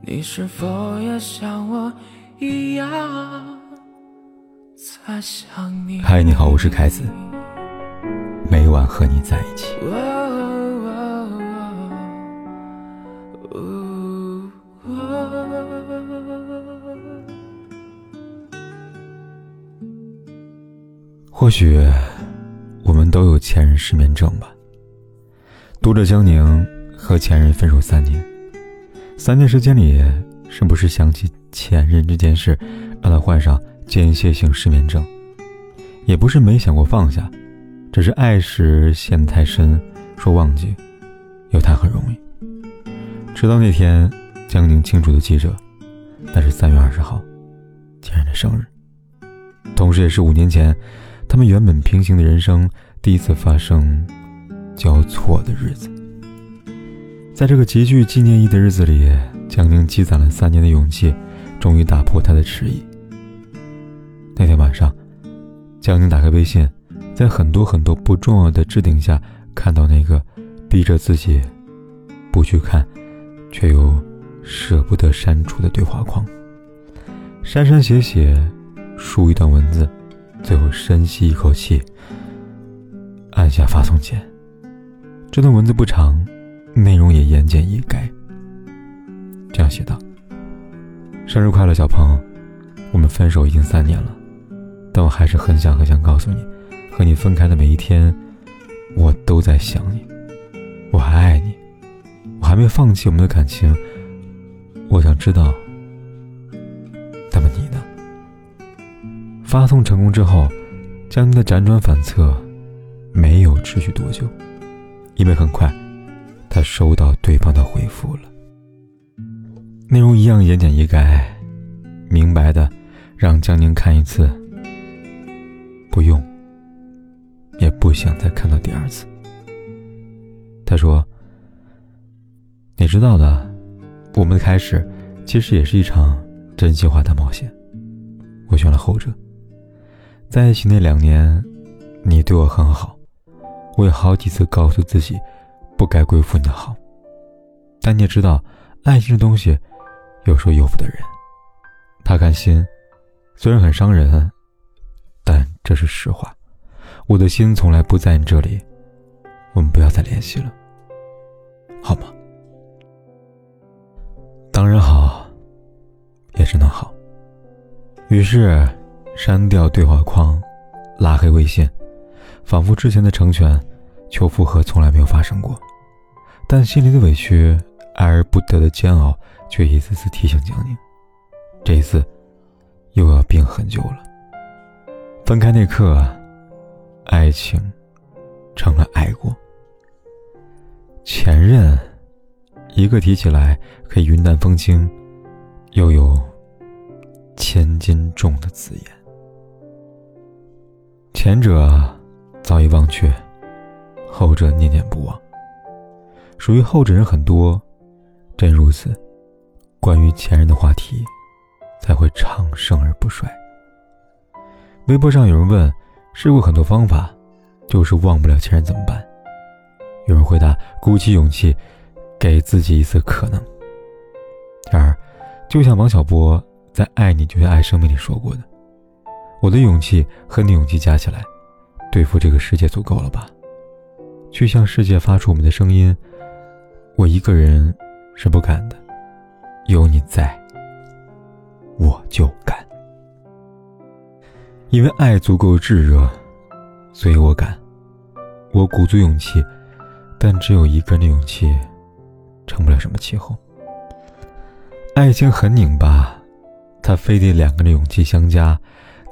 你是否也像我一样？嗨，你好，我是凯子，每晚和你在一起。或许我们都有前任失眠症吧。读者江宁和前任分手三年。三年时间里，是不是想起前任这件事，让他患上间歇性失眠症？也不是没想过放下，只是爱时陷太深，说忘记，又谈很容易。直到那天，江宁清楚的记着，那是三月二十号，前任的生日，同时也是五年前，他们原本平行的人生第一次发生交错的日子。在这个极具纪念意义的日子里，江宁积攒了三年的勇气，终于打破他的迟疑。那天晚上，江宁打开微信，在很多很多不重要的置顶下，看到那个逼着自己不去看，却又舍不得删除的对话框。删删写写，输一段文字，最后深吸一口气，按下发送键。这段文字不长。内容也言简意赅，这样写道：“生日快乐，小鹏！我们分手已经三年了，但我还是很想很想告诉你，和你分开的每一天，我都在想你，我还爱你，我还没放弃我们的感情。我想知道，那么你呢？”发送成功之后，江宁的辗转反侧没有持续多久，因为很快。他收到对方的回复了，内容一样言简意赅，明白的让江宁看一次，不用，也不想再看到第二次。他说：“你知道的，我们的开始其实也是一场真心话大冒险。我选了后者。在一起那两年，你对我很好，我有好几次告诉自己。”不该辜负你的好，但你也知道，爱情这东西，有时候由不得人。他看心，虽然很伤人，但这是实话。我的心从来不在你这里，我们不要再联系了，好吗？当然好，也只能好。于是，删掉对话框，拉黑微信，仿佛之前的成全。求复合从来没有发生过，但心里的委屈、爱而不得的煎熬，却一次次提醒江宁，这一次又要病很久了。分开那刻，爱情成了爱过。前任，一个提起来可以云淡风轻，又有千斤重的字眼。前者早已忘却。后者念念不忘。属于后者人很多，正如此，关于前任的话题才会长盛而不衰。微博上有人问：“试过很多方法，就是忘不了前任怎么办？”有人回答：“鼓起勇气，给自己一次可能。”然而，就像王小波在《爱你就像爱生命》里说过的：“我的勇气和你勇气加起来，对付这个世界足够了吧？”去向世界发出我们的声音，我一个人是不敢的，有你在，我就敢。因为爱足够炙热，所以我敢。我鼓足勇气，但只有一个人的勇气，成不了什么气候。爱情很拧巴，它非得两个人的勇气相加，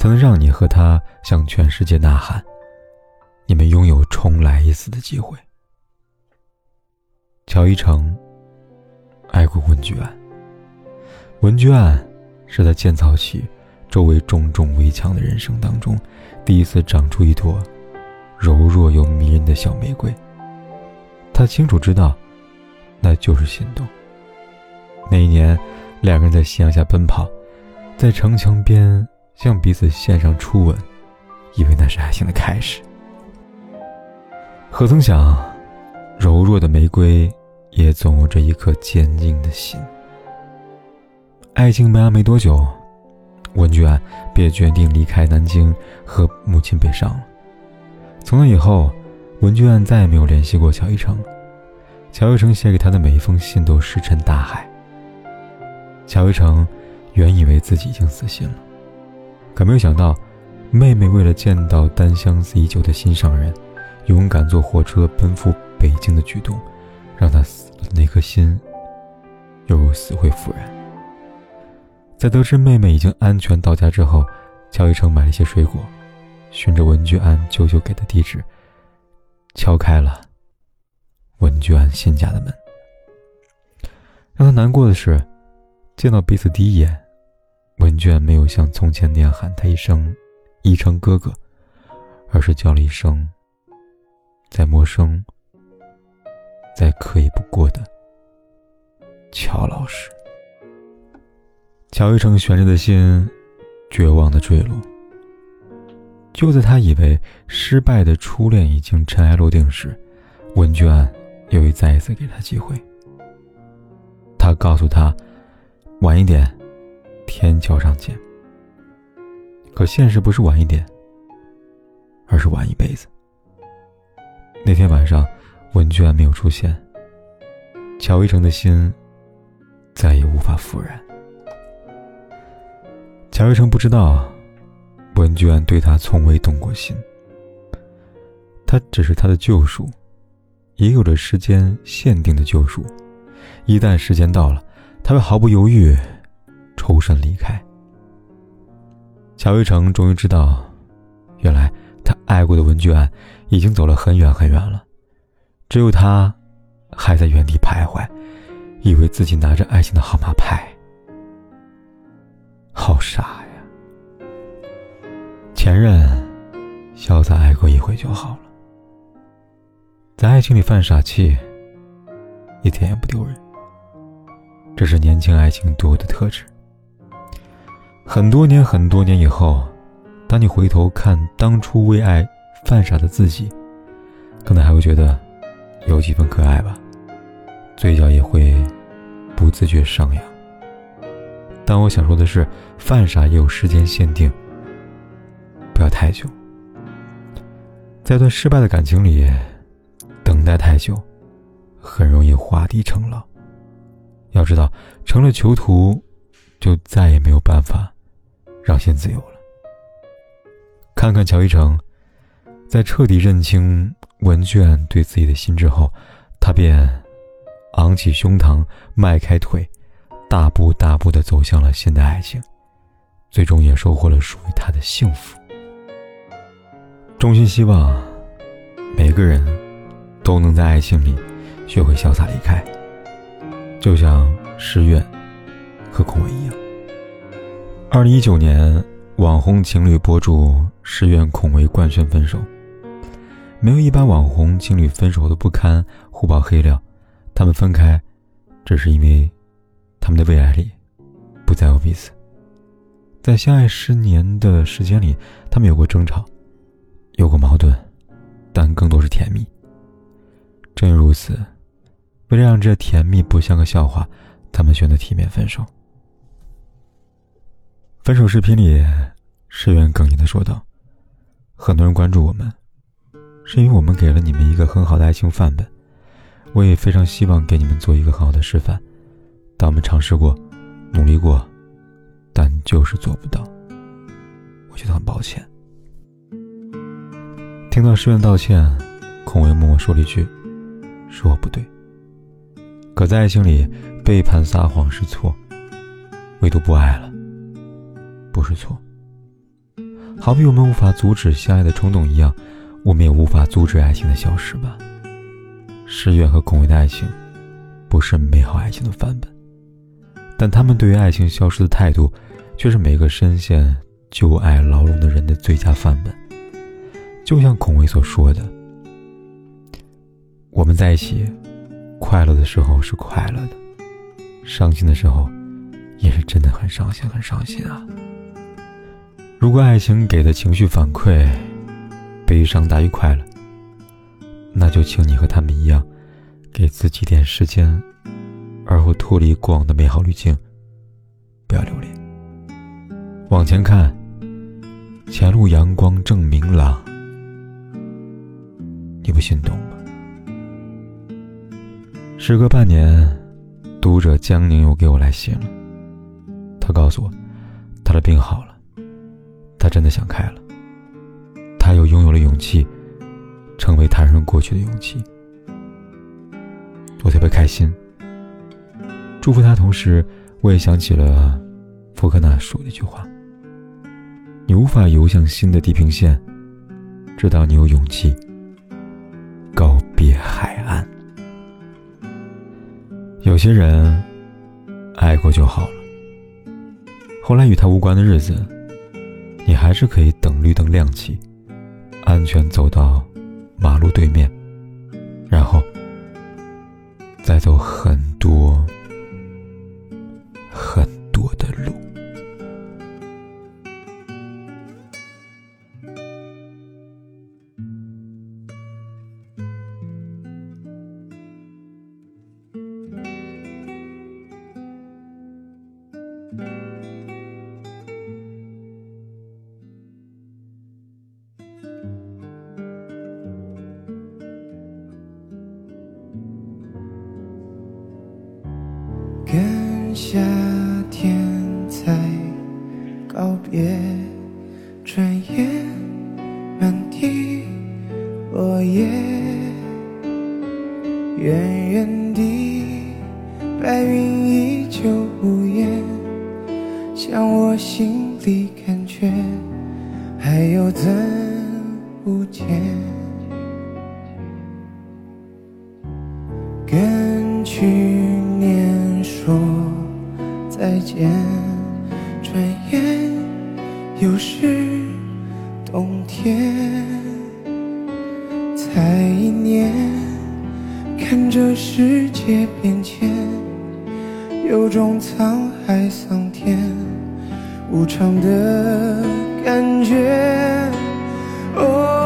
才能让你和他向全世界呐喊。你们拥有重来一次的机会。乔一成爱过文具案，文具案是他建造起周围重重围墙的人生当中，第一次长出一朵柔弱又迷人的小玫瑰。他清楚知道，那就是心动。那一年，两个人在夕阳下奔跑，在城墙边向彼此献上初吻，以为那是爱情的开始。何曾想，柔弱的玫瑰也总有着一颗坚定的心。爱情没完没多久，文娟便决定离开南京，和母亲北上了。从那以后，文娟再也没有联系过乔一成。乔一成写给他的每一封信都石沉大海。乔一成原以为自己已经死心了，可没有想到，妹妹为了见到单相思已久的心上人，勇敢坐火车奔赴北京的举动，让他死了那颗心又如死灰复燃。在得知妹妹已经安全到家之后，乔一成买了一些水果，循着文具安舅舅给的地址，敲开了文具安新家的门。让他难过的是。见到彼此第一眼，文娟没有像从前那样喊他一声“一成哥哥”，而是叫了一声“再陌生、再可以不过的乔老师”。乔一成悬着的心绝望的坠落。就在他以为失败的初恋已经尘埃落定时，文娟又一再一次给他机会。他告诉他。晚一点，天桥上见。可现实不是晚一点，而是晚一辈子。那天晚上，文居然没有出现。乔一成的心再也无法复燃。乔一成不知道，文居然对他从未动过心。他只是他的救赎，也有着时间限定的救赎。一旦时间到了。他会毫不犹豫抽身离开。乔一成终于知道，原来他爱过的文具安已经走了很远很远了，只有他还在原地徘徊，以为自己拿着爱情的号码牌。好傻呀！前任潇洒爱过一回就好了，在爱情里犯傻气，一点也不丢人。这是年轻爱情独有的特质。很多年、很多年以后，当你回头看当初为爱犯傻的自己，可能还会觉得有几分可爱吧，嘴角也会不自觉上扬。但我想说的是，犯傻也有时间限定，不要太久。在段失败的感情里，等待太久，很容易画地成牢。要知道，成了囚徒，就再也没有办法让心自由了。看看乔一成，在彻底认清文卷对自己的心之后，他便昂起胸膛，迈开腿，大步大步的走向了新的爱情，最终也收获了属于他的幸福。衷心希望每个人都能在爱情里学会潇洒离开。就像诗苑和孔伟一样。二零一九年，网红情侣博主诗苑、孔维官宣分手。没有一般网红情侣分手的不堪，互爆黑料。他们分开，只是因为他们的未来里不再有彼此。在相爱十年的时间里，他们有过争吵，有过矛盾，但更多是甜蜜。正因如此。为了让这甜蜜不像个笑话，他们选择体面分手。分手视频里，石原哽咽的说道：“很多人关注我们，是因为我们给了你们一个很好的爱情范本。我也非常希望给你们做一个很好的示范。但我们尝试过，努力过，但就是做不到。我觉得很抱歉。”听到石原道歉，孔维默默说了一句：“是我不对。”可在爱情里，背叛撒谎是错，唯独不爱了，不是错。好比我们无法阻止相爱的冲动一样，我们也无法阻止爱情的消失吧。失愿和恐惧的爱情，不是美好爱情的范本，但他们对于爱情消失的态度，却是每个深陷旧爱牢笼的人的最佳范本。就像孔维所说的：“我们在一起。”快乐的时候是快乐的，伤心的时候也是真的很伤心，很伤心啊！如果爱情给的情绪反馈悲伤大于快乐，那就请你和他们一样，给自己点时间，而后脱离过往的美好滤镜，不要留恋。往前看，前路阳光正明朗。你不心动吗？时隔半年，读者江宁又给我来信了。他告诉我，他的病好了，他真的想开了，又拥有了勇气，成为他人过去的勇气。我特别开心，祝福他。同时，我也想起了福克纳说的一句话：“你无法游向新的地平线，直到你有勇气告别海岸。”有些人爱过就好了，后来与他无关的日子，你还是可以等绿灯亮起，安全走到马路对面，然后。再走很多很多的路。告别，转眼满地落叶，远远地白云依旧无言，像我心里感觉，还有怎不见？跟去年。说再见，转眼又是冬天。才一年，看着世界变迁，有种沧海桑田无常的感觉。哦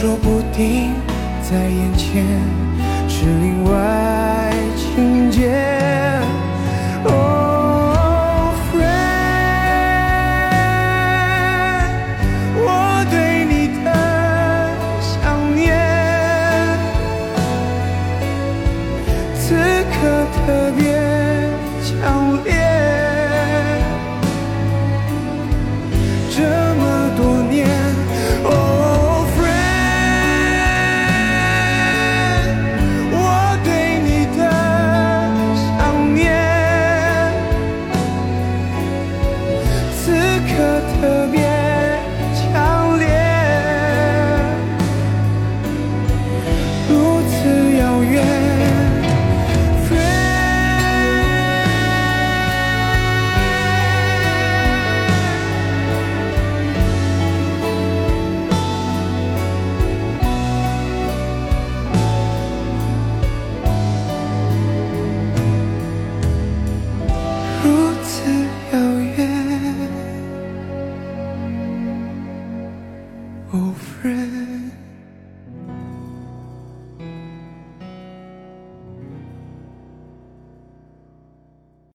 说不定在眼前是另外情节。